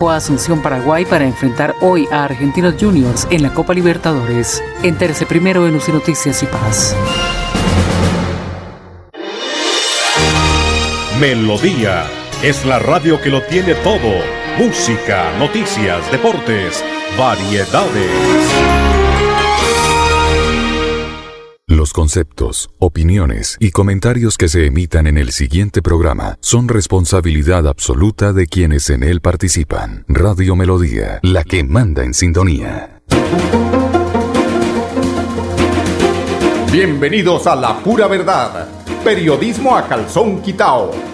o Asunción Paraguay para enfrentar hoy a Argentinos Juniors en la Copa Libertadores. Entérese primero en UCI Noticias y Paz. Melodía es la radio que lo tiene todo. Música, noticias, deportes, variedades. Los conceptos, opiniones y comentarios que se emitan en el siguiente programa son responsabilidad absoluta de quienes en él participan. Radio Melodía, la que manda en sintonía. Bienvenidos a La Pura Verdad, periodismo a calzón quitao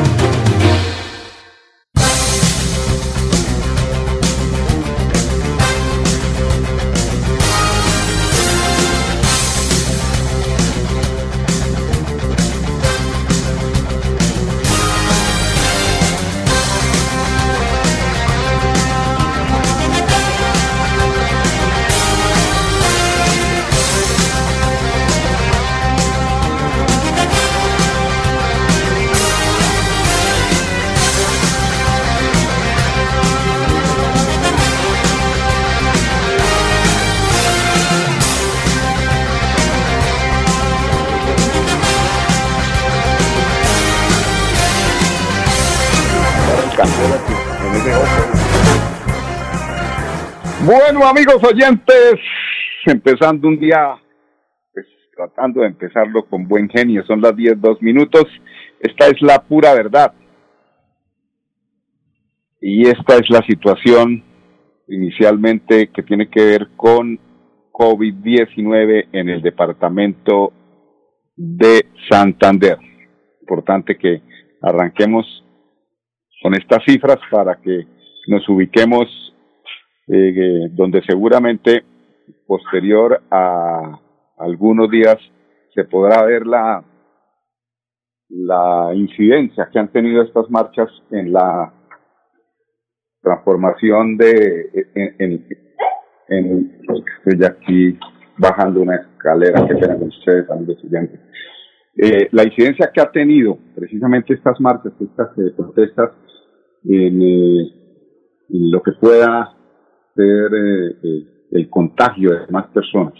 Bueno, amigos oyentes, empezando un día, pues tratando de empezarlo con buen genio, son las 10, dos minutos. Esta es la pura verdad. Y esta es la situación inicialmente que tiene que ver con COVID-19 en el departamento de Santander. Importante que arranquemos con estas cifras para que nos ubiquemos eh, donde seguramente posterior a algunos días se podrá ver la, la incidencia que han tenido estas marchas en la transformación de en, estoy aquí bajando una escalera que tengan ustedes amigos estudiantes eh, la incidencia que ha tenido precisamente estas marchas estas eh, protestas en, eh, en, lo que pueda ser eh, el contagio de más personas.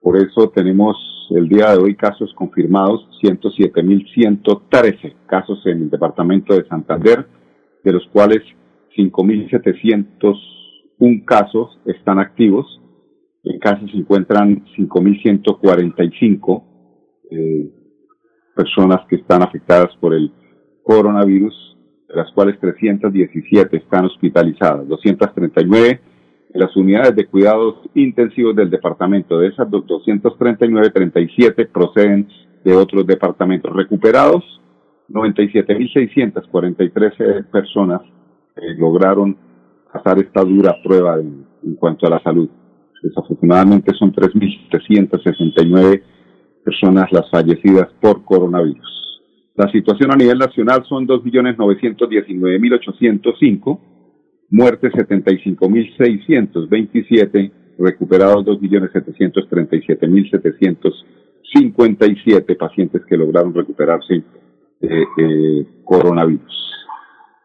Por eso tenemos el día de hoy casos confirmados, 107.113 casos en el departamento de Santander, de los cuales 5.701 casos están activos. En casa se encuentran 5.145 eh, personas que están afectadas por el coronavirus de las cuales 317 están hospitalizadas, 239 en las unidades de cuidados intensivos del departamento. De esas 239, 37 proceden de otros departamentos. Recuperados, 97.643 personas eh, lograron pasar esta dura prueba en, en cuanto a la salud. Desafortunadamente son 3.769 personas las fallecidas por coronavirus. La situación a nivel nacional son 2.919.805, muertes 75.627, recuperados 2.737.757 pacientes que lograron recuperarse de eh, coronavirus.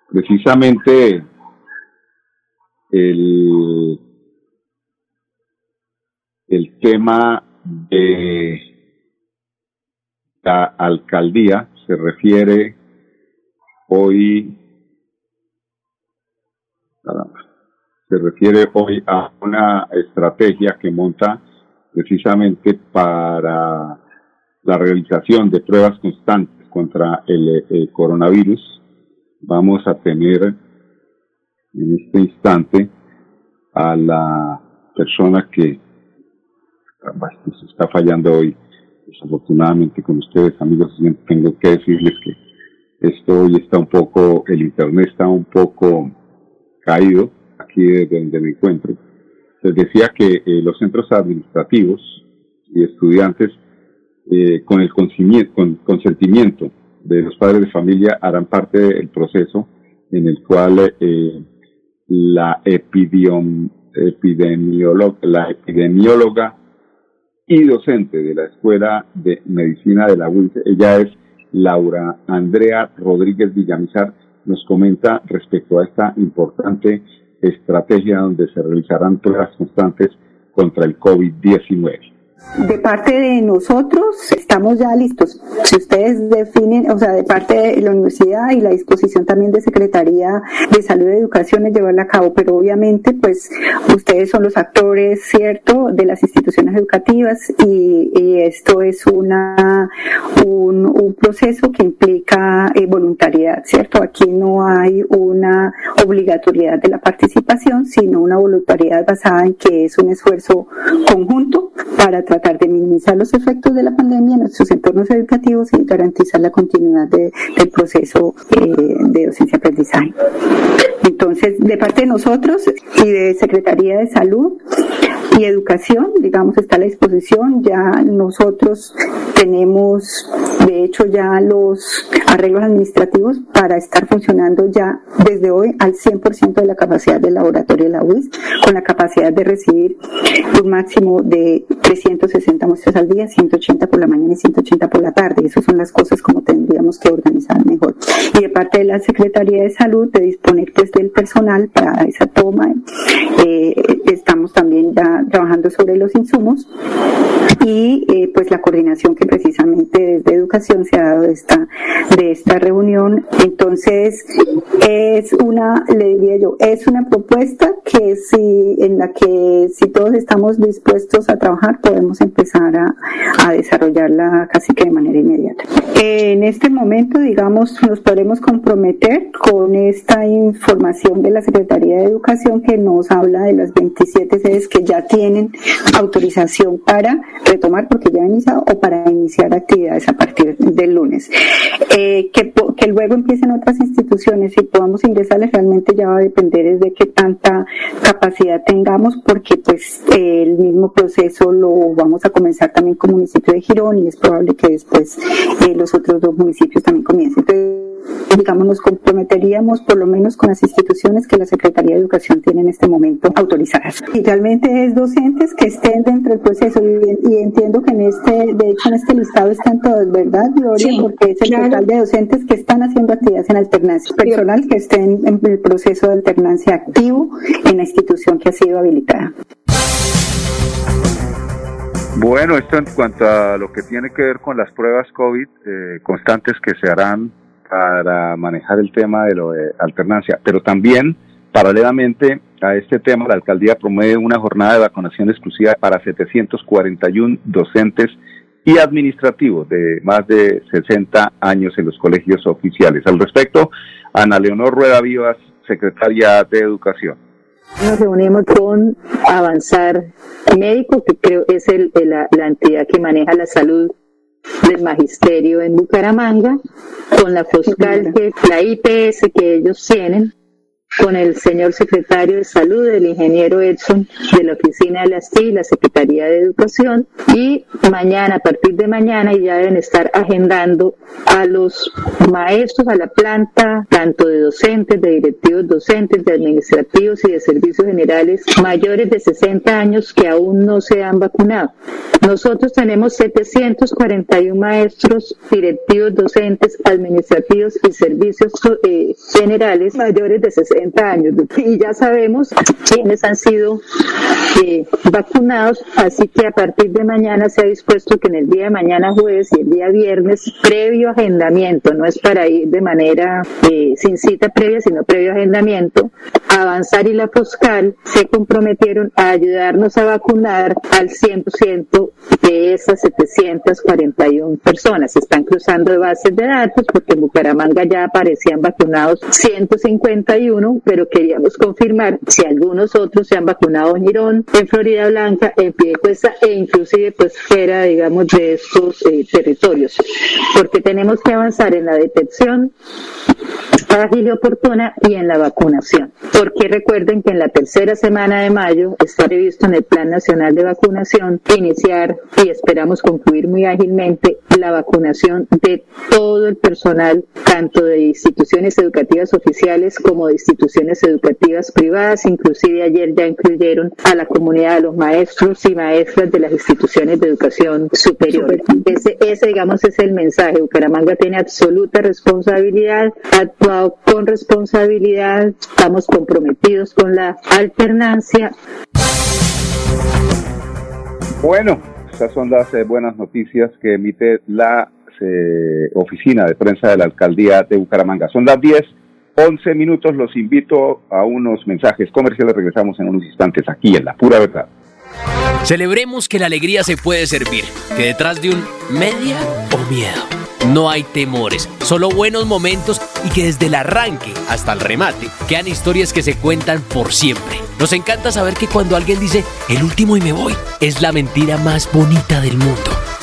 Precisamente el, el tema de la alcaldía se refiere hoy, se refiere hoy a una estrategia que monta precisamente para la realización de pruebas constantes contra el, coronavirus. Vamos a tener en este instante a la persona que se está fallando hoy desafortunadamente con ustedes, amigos, tengo que decirles que esto hoy está un poco, el Internet está un poco caído aquí desde donde me encuentro. Les decía que eh, los centros administrativos y estudiantes, eh, con el consentimiento de los padres de familia, harán parte del proceso en el cual eh, la epidemióloga y docente de la Escuela de Medicina de la UIS, ella es Laura Andrea Rodríguez Villamizar, nos comenta respecto a esta importante estrategia donde se realizarán pruebas constantes contra el COVID-19. De parte de nosotros estamos ya listos. Si ustedes definen, o sea, de parte de la universidad y la disposición también de Secretaría de Salud y Educación es llevarla a cabo, pero obviamente pues ustedes son los actores, ¿cierto?, de las instituciones educativas y, esto es una un, proceso que implica eh, voluntariedad, ¿cierto? Aquí no hay una obligatoriedad de la participación, sino una voluntariedad basada en que es un esfuerzo conjunto para tratar de minimizar los efectos de la pandemia en nuestros entornos educativos y garantizar la continuidad del proceso eh, de docencia-aprendizaje. Entonces, de parte de nosotros y de Secretaría de Salud y Educación, digamos, está a la disposición. Ya nosotros tenemos, de hecho, ya los arreglos administrativos para estar funcionando ya desde hoy al 100% de la capacidad del laboratorio de la UIS, con la capacidad de recibir un máximo de 360 muestras al día, 180 por la mañana y 180 por la tarde. Esas son las cosas como tendríamos que organizar mejor. Y de parte de la Secretaría de Salud, de disponer pues del personal para esa toma, eh, estamos también ya trabajando sobre los insumos y eh, pues la coordinación que precisamente desde educación se ha dado de esta, de esta reunión. Entonces, es una, le diría yo, es una propuesta que si, en la que si todos estamos dispuestos a trabajar, podemos empezar a, a desarrollarla casi que de manera inmediata. En este momento, digamos, nos podemos comprometer con esta información de la Secretaría de Educación que nos habla de las 27 sedes que ya tienen autorización para retomar, porque ya han iniciado, o para iniciar actividades a partir del lunes. Eh, que, que luego empiecen otras instituciones y podamos ingresarles realmente ya va a depender de qué tanta capacidad tengamos, porque pues el mismo proceso lo vamos a comenzar también con municipio de Girón y es probable que después eh, los otros dos municipios también comiencen. Digamos, nos comprometeríamos por lo menos con las instituciones que la Secretaría de Educación tiene en este momento autorizadas. Y realmente es docentes que estén dentro del proceso y, entiendo que en este, de hecho en este listado están todos, ¿verdad, Gloria? Porque es el total de docentes que están haciendo actividades en alternancia, personal que estén en el proceso de alternancia activo en la institución que ha sido habilitada. Bueno, esto en cuanto a lo que tiene que ver con las pruebas COVID eh, constantes que se harán para manejar el tema de lo de alternancia, pero también paralelamente a este tema la alcaldía promueve una jornada de vacunación exclusiva para 741 docentes y administrativos de más de 60 años en los colegios oficiales. Al respecto, Ana Leonor Rueda Vivas, secretaria de Educación. Nos reunimos con Avanzar Médico, que creo es el, la, la entidad que maneja la salud del magisterio en Bucaramanga, con la Foscal, que, la IPS que ellos tienen, con el señor secretario de Salud, el ingeniero Edson de la Oficina de las TI, la Secretaría de Educación, y mañana, a partir de mañana, ya deben estar agendando a los maestros, a la planta, tanto de docentes, de directivos docentes, de administrativos y de servicios generales mayores de 60 años que aún no se han vacunado. Nosotros tenemos 741 maestros, directivos docentes, administrativos y servicios eh, generales mayores de 60 años y ya sabemos quiénes han sido eh, vacunados, así que a partir de mañana se ha dispuesto que en el día de mañana jueves y el día viernes, previo agendamiento, no es para ir de manera eh, sin cita previa, sino previo agendamiento, Avanzar y la Foscal se comprometieron a ayudarnos a vacunar al 100% de esas 741 personas. Están cruzando de bases de datos porque en Bucaramanga ya aparecían vacunados 151 pero queríamos confirmar si algunos otros se han vacunado en Girón, en Florida Blanca, en Piedecuesta e inclusive pues fuera, digamos, de estos eh, territorios, porque tenemos que avanzar en la detección ágil y oportuna y en la vacunación. Porque recuerden que en la tercera semana de mayo está previsto en el Plan Nacional de Vacunación iniciar y esperamos concluir muy ágilmente la vacunación de todo el personal, tanto de instituciones educativas oficiales como de instituciones educativas privadas. Inclusive ayer ya incluyeron a la comunidad de los maestros y maestras de las instituciones de educación superior. Ese digamos, es el mensaje. Bucaramanga tiene absoluta responsabilidad, ha actuado con responsabilidad, estamos comprometidos con la alternancia. Bueno, esas son las eh, buenas noticias que emite la eh, oficina de prensa de la alcaldía de Bucaramanga. Son las 10, 11 minutos. Los invito a unos mensajes comerciales. Regresamos en unos instantes aquí en La Pura Verdad. Celebremos que la alegría se puede servir, que detrás de un media o miedo no hay temores, solo buenos momentos y que desde el arranque hasta el remate quedan historias que se cuentan por siempre. Nos encanta saber que cuando alguien dice el último y me voy, es la mentira más bonita del mundo.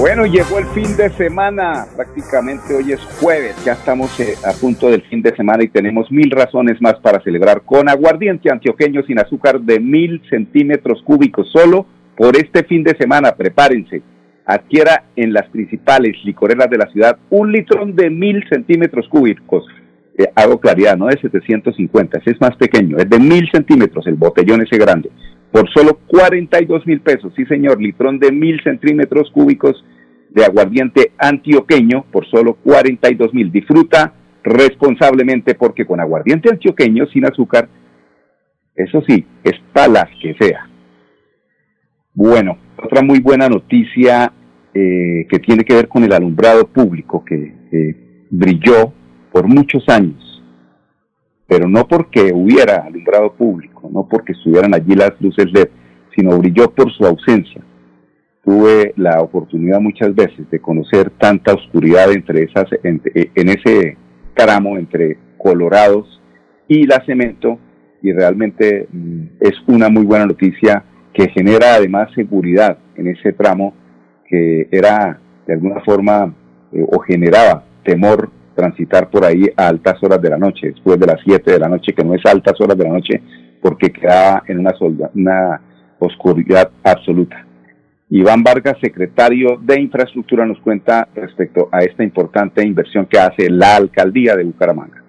Bueno, llegó el fin de semana, prácticamente hoy es jueves, ya estamos eh, a punto del fin de semana y tenemos mil razones más para celebrar con aguardiente antioqueño sin azúcar de mil centímetros cúbicos solo por este fin de semana, prepárense. Adquiera en las principales licoreras de la ciudad un litrón de mil centímetros cúbicos. Eh, hago claridad, no de 750, ese es más pequeño, es de mil centímetros el botellón ese grande por solo 42 mil pesos. Sí, señor, litrón de mil centímetros cúbicos de aguardiente antioqueño por solo 42 mil. Disfruta responsablemente porque con aguardiente antioqueño sin azúcar, eso sí, es para que sea. Bueno, otra muy buena noticia eh, que tiene que ver con el alumbrado público que brilló por muchos años pero no porque hubiera alumbrado público, no porque estuvieran allí las luces LED, sino brilló por su ausencia. Tuve la oportunidad muchas veces de conocer tanta oscuridad entre esas, en, ese tramo entre Colorados y la Cemento, y realmente mm, es una muy buena noticia que genera además seguridad en ese tramo que era de alguna forma eh, o generaba temor transitar por ahí a altas horas de la noche, después de las 7 de la noche, que no es altas horas de la noche, porque queda en una, una oscuridad absoluta. Iván Vargas, secretario de Infraestructura, nos cuenta respecto a esta importante inversión que hace la alcaldía de Bucaramanga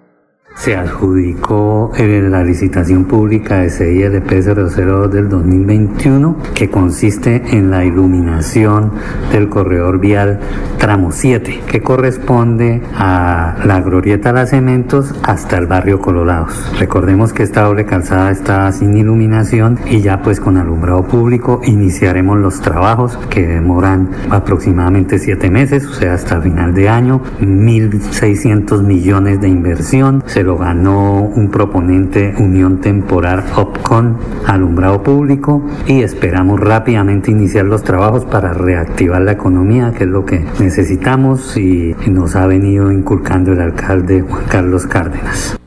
se adjudicó la licitación pública de CILP 002 del 2021 que consiste en la iluminación del corredor vial tramo 7 que corresponde a la glorieta Las Cementos hasta el barrio Colorados. Recordemos que esta doble calzada está sin iluminación y ya pues con alumbrado público iniciaremos los trabajos que demoran aproximadamente 7 meses, o sea hasta final de año, 1.600 millones de inversión lo ganó un proponente Unión Temporal OPCON, alumbrado público, y esperamos rápidamente iniciar los trabajos para reactivar la economía, que es lo que necesitamos y nos ha venido inculcando el alcalde Juan Carlos Cárdenas.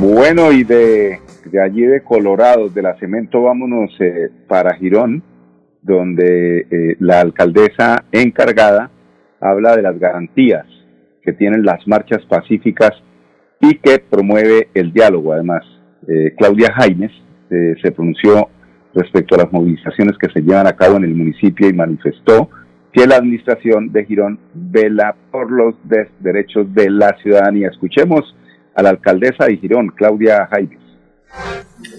Bueno, y de, de allí de Colorado, de la Cemento, vámonos eh, para Girón donde eh, la alcaldesa encargada habla de las garantías que tienen las marchas pacíficas y que promueve el diálogo. Además, eh, Claudia Jaimes eh, se pronunció respecto a las movilizaciones que se llevan a cabo en el municipio y manifestó que la administración de Girón vela por los derechos de la ciudadanía. Escuchemos a la alcaldesa de Girón, Claudia Jaimes.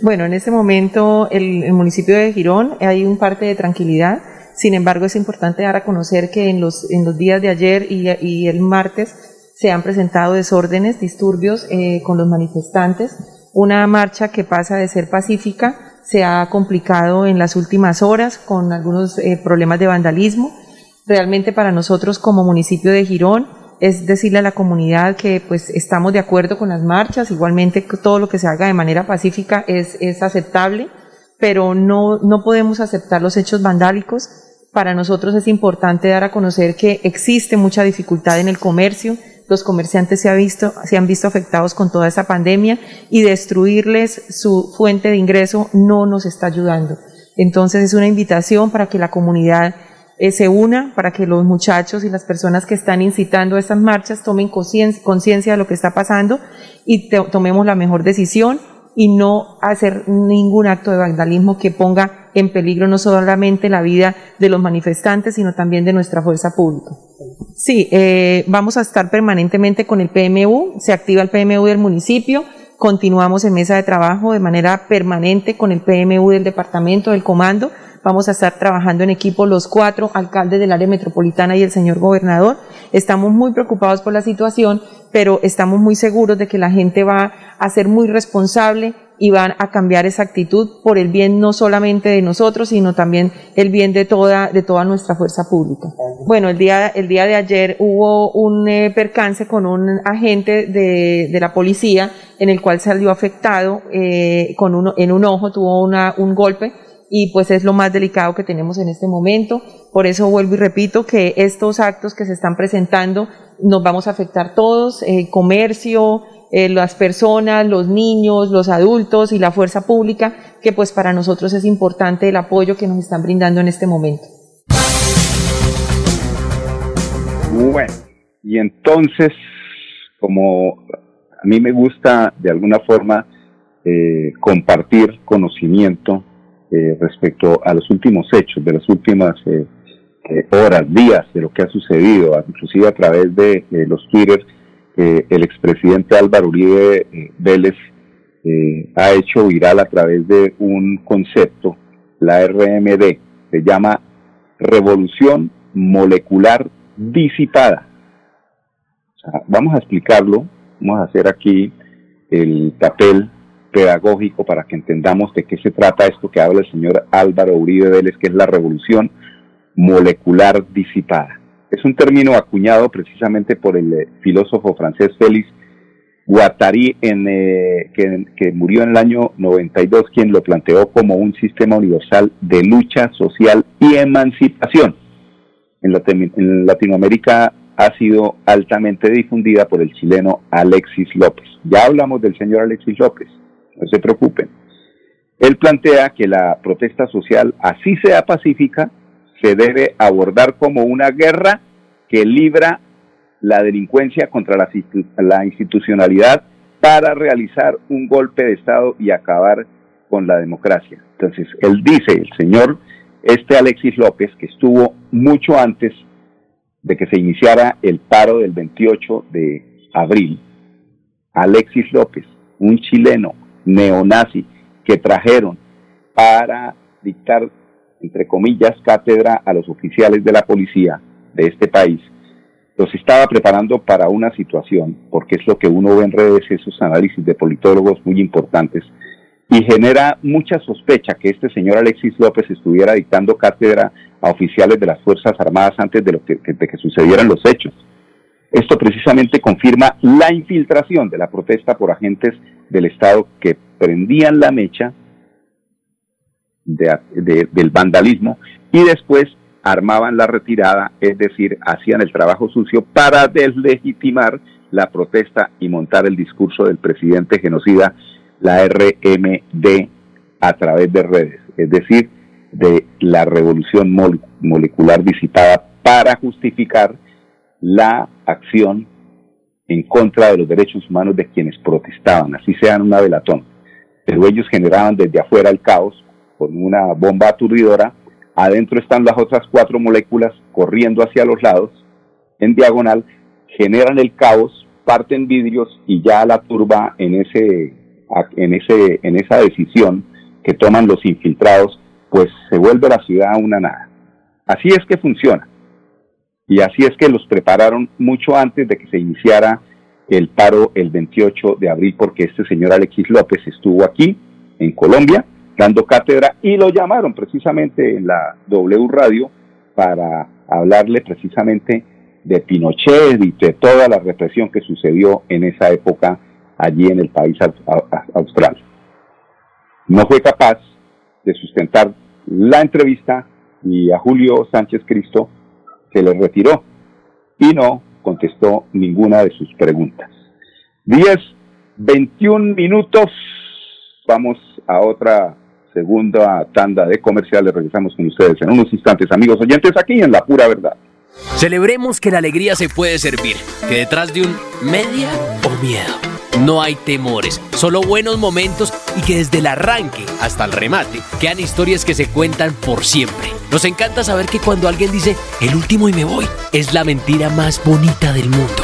Bueno, en este momento el, el municipio de Girón hay un parte de tranquilidad. Sin embargo, es importante dar a conocer que en los, en los días de ayer y, el martes se han presentado desórdenes, disturbios eh, con los manifestantes. Una marcha que pasa de ser pacífica se ha complicado en las últimas horas con algunos eh, problemas de vandalismo. Realmente para nosotros como municipio de Girón es decirle a la comunidad que pues estamos de acuerdo con las marchas, igualmente todo lo que se haga de manera pacífica es, es aceptable, pero no, no podemos aceptar los hechos vandálicos. Para nosotros es importante dar a conocer que existe mucha dificultad en el comercio, los comerciantes se, ha visto, se han visto afectados con toda esta pandemia y destruirles su fuente de ingreso no nos está ayudando. Entonces es una invitación para que la comunidad eh, se una para que los muchachos y las personas que están incitando a estas marchas tomen conciencia de lo que está pasando y tomemos la mejor decisión y no hacer ningún acto de vandalismo que ponga en peligro no solamente la vida de los manifestantes, sino también de nuestra fuerza pública. Sí, eh, vamos a estar permanentemente con el PMU, se activa el PMU del municipio, continuamos en mesa de trabajo de manera permanente con el PMU del departamento, del comando, Vamos a estar trabajando en equipo los cuatro alcaldes del área metropolitana y el señor gobernador. Estamos muy preocupados por la situación, pero estamos muy seguros de que la gente va a ser muy responsable y van a cambiar esa actitud por el bien no solamente de nosotros, sino también el bien de toda, de toda nuestra fuerza pública. Bueno, el día, el día de ayer hubo un eh, percance con un agente de, de, la policía en el cual salió afectado eh, con uno, en un ojo, tuvo una, un golpe y pues es lo más delicado que tenemos en este momento. Por eso vuelvo y repito que estos actos que se están presentando nos vamos a afectar todos, el comercio, eh, las personas, los niños, los adultos y la fuerza pública, que pues para nosotros es importante el apoyo que nos están brindando en este momento. Bueno, y entonces, como a mí me gusta de alguna forma eh, compartir conocimiento, eh, respecto a los últimos hechos, de las últimas eh, eh, horas, días, de lo que ha sucedido, inclusive a través de los Twitter, el expresidente Álvaro Uribe Vélez ha hecho viral a través de un concepto, la RMD, se llama Revolución Molecular Disipada. vamos a explicarlo, vamos a hacer aquí el papel pedagógico para que entendamos de qué se trata esto que habla el señor Álvaro Uribe Vélez, que es la revolución molecular disipada. Es un término acuñado precisamente por el eh, filósofo francés Félix Guattari, eh, que, murió en el año 92, quien lo planteó como un sistema universal de lucha social y emancipación. En Latinoamérica ha sido altamente difundida por el chileno Alexis López. Ya hablamos del señor Alexis López no se preocupen. Él plantea que la protesta social, así sea pacífica, se debe abordar como una guerra que libra la delincuencia contra la, la institucionalidad para realizar un golpe de Estado y acabar con la democracia. Entonces, él dice, el señor este Alexis López, que estuvo mucho antes de que se iniciara el paro del 28 de abril, Alexis López, un chileno neonazi que trajeron para dictar, entre comillas, cátedra a los oficiales de la policía de este país, los estaba preparando para una situación, porque es lo que uno ve en redes, esos análisis de politólogos muy importantes, y genera mucha sospecha que este señor Alexis López estuviera dictando cátedra a oficiales de las Fuerzas Armadas antes de, lo que, de que sucedieran los hechos. Esto precisamente confirma la infiltración de la protesta por agentes del Estado que prendían la mecha del vandalismo y después armaban la retirada, es decir, hacían el trabajo sucio para deslegitimar la protesta y montar el discurso del presidente genocida, la RMD, a través de redes. Es decir, de la revolución molecular disipada para justificar la acción en contra de los derechos humanos de quienes protestaban, así sean una velatón. Pero ellos generaban desde afuera el caos con una bomba aturdidora, adentro están las otras cuatro moléculas corriendo hacia los lados, en diagonal, generan el caos, parten vidrios y ya la turba en ese, en ese, en esa decisión que toman los infiltrados, pues se vuelve la ciudad una nada. Así es que funciona. Y así es que los prepararon mucho antes de que se iniciara el paro el 28 de abril, porque este señor Alexis López estuvo aquí, en Colombia, dando cátedra y lo llamaron precisamente en la W Radio para hablarle precisamente de Pinochet y de toda la represión que sucedió en esa época allí en el país austral. No fue capaz de sustentar la entrevista y a Julio Sánchez Cristo se le retiró y no contestó ninguna de sus preguntas. 10, 21 minutos. Vamos a otra segunda tanda de comerciales. Regresamos con ustedes en unos instantes, amigos oyentes, aquí en La Pura Verdad. Celebremos que la alegría se puede servir, que detrás de un media o miedo no hay temores, solo buenos momentos y que desde el arranque hasta el remate quedan historias que se cuentan por siempre. Nos encanta saber que cuando alguien dice el último y me voy, es la mentira más bonita del mundo.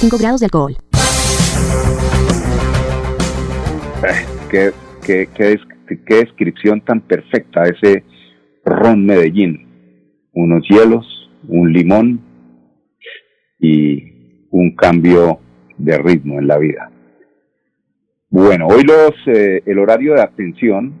grados de alcohol. Qué, qué, qué, qué descripción tan perfecta ese ron Medellín. Unos hielos, un limón y un cambio de ritmo en la vida. Bueno, hoy los eh, el horario de atención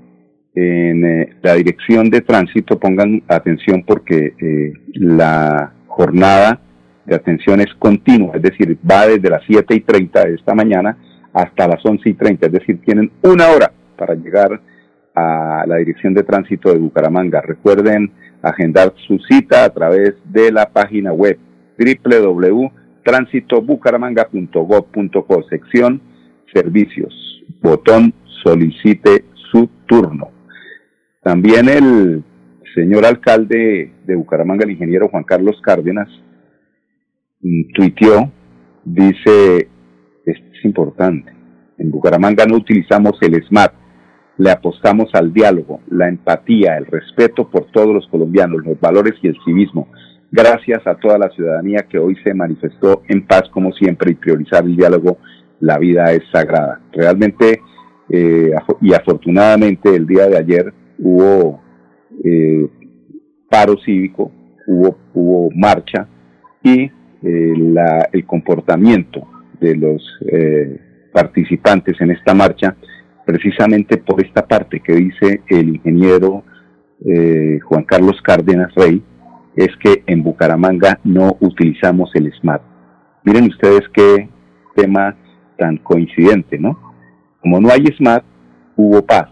en eh, la dirección de tránsito pongan atención porque eh, la jornada de atención es continua, es decir, va desde las 7 y 30 de esta mañana hasta las 11 y 30, es decir, tienen una hora para llegar a la dirección de tránsito de Bucaramanga. Recuerden agendar su cita a través de la página web www.transitobucaramanga.gov.co, sección servicios, botón solicite su turno. También el señor alcalde de Bucaramanga, el ingeniero Juan Carlos Cárdenas, tuiteó, dice, es importante, en Bucaramanga no utilizamos el SMART, le apostamos al diálogo, la empatía, el respeto por todos los colombianos, los valores y el civismo. Gracias a toda la ciudadanía que hoy se manifestó en paz como siempre y priorizar el diálogo, la vida es sagrada. Realmente eh, y afortunadamente el día de ayer hubo eh, paro cívico, hubo, hubo marcha y eh, el comportamiento de los participantes en esta marcha precisamente por esta parte que dice el ingeniero eh, Juan Carlos Cárdenas Rey, es que en Bucaramanga no utilizamos el SMART. Miren ustedes qué tema tan coincidente, ¿no? Como no hay SMART, hubo paz,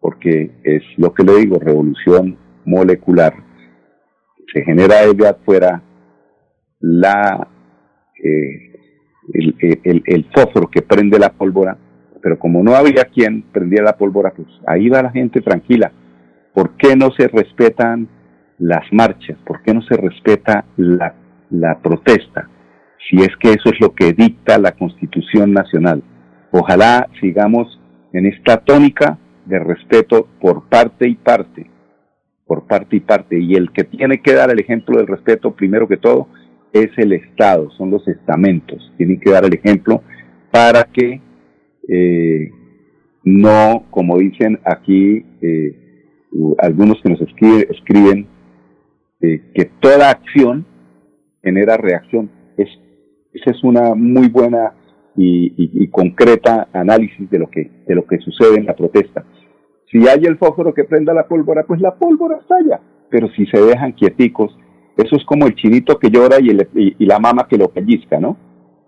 porque es lo que le digo, revolución molecular. Se genera desde afuera la, eh, el, el, el fósforo que prende la pólvora pero como no había quien prendía la pólvora, pues ahí va la gente tranquila. ¿Por qué no se respetan las marchas? ¿Por qué no se respeta la, la protesta? Si es que eso es lo que dicta la Constitución Nacional. Ojalá sigamos en esta tónica de respeto por parte y parte, por parte y parte. Y el que tiene que dar el ejemplo del respeto, primero que todo, es el Estado, son los estamentos. Tienen que dar el ejemplo para que eh, no, como dicen aquí eh, algunos que nos escriben, eh, que toda acción genera reacción. Es, esa es una muy buena y, concreta análisis de lo que de lo que sucede en la protesta. Si hay el fósforo que prenda la pólvora, pues la pólvora estalla. Pero si se dejan quieticos, eso es como el chinito que llora y, la mama que lo pellizca, ¿no?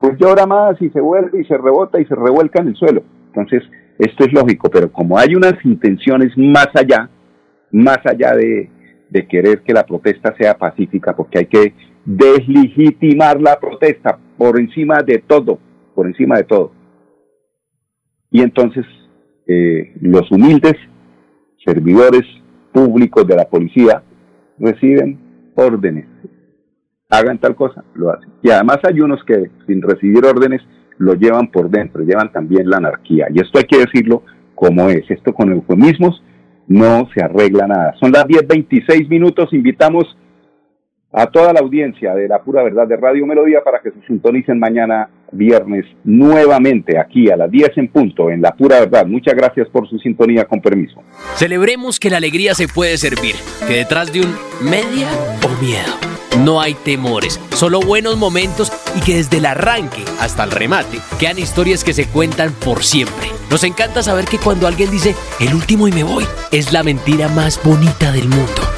Pues llora más y se vuelve y se rebota y se revuelca en el suelo. Entonces, esto es lógico, pero como hay unas intenciones más allá, más allá de, de querer que la protesta sea pacífica, porque hay que deslegitimar la protesta por encima de todo, por encima de todo. Y entonces eh, los humildes servidores públicos de la policía reciben órdenes. Hagan tal cosa, lo hacen. Y además hay unos que sin recibir órdenes lo llevan por dentro, llevan también la anarquía. Y esto hay que decirlo como es. Esto con eufemismos no se arregla nada. Son las 10.26 minutos. Invitamos a toda la audiencia de la pura verdad de Radio Melodía para que se sintonicen mañana viernes nuevamente aquí a las 10 en punto en la pura verdad. Muchas gracias por su sintonía con permiso. Celebremos que la alegría se puede servir, que detrás de un media o miedo no hay temores, solo buenos momentos y que desde el arranque hasta el remate quedan historias que se cuentan por siempre. Nos encanta saber que cuando alguien dice el último y me voy, es la mentira más bonita del mundo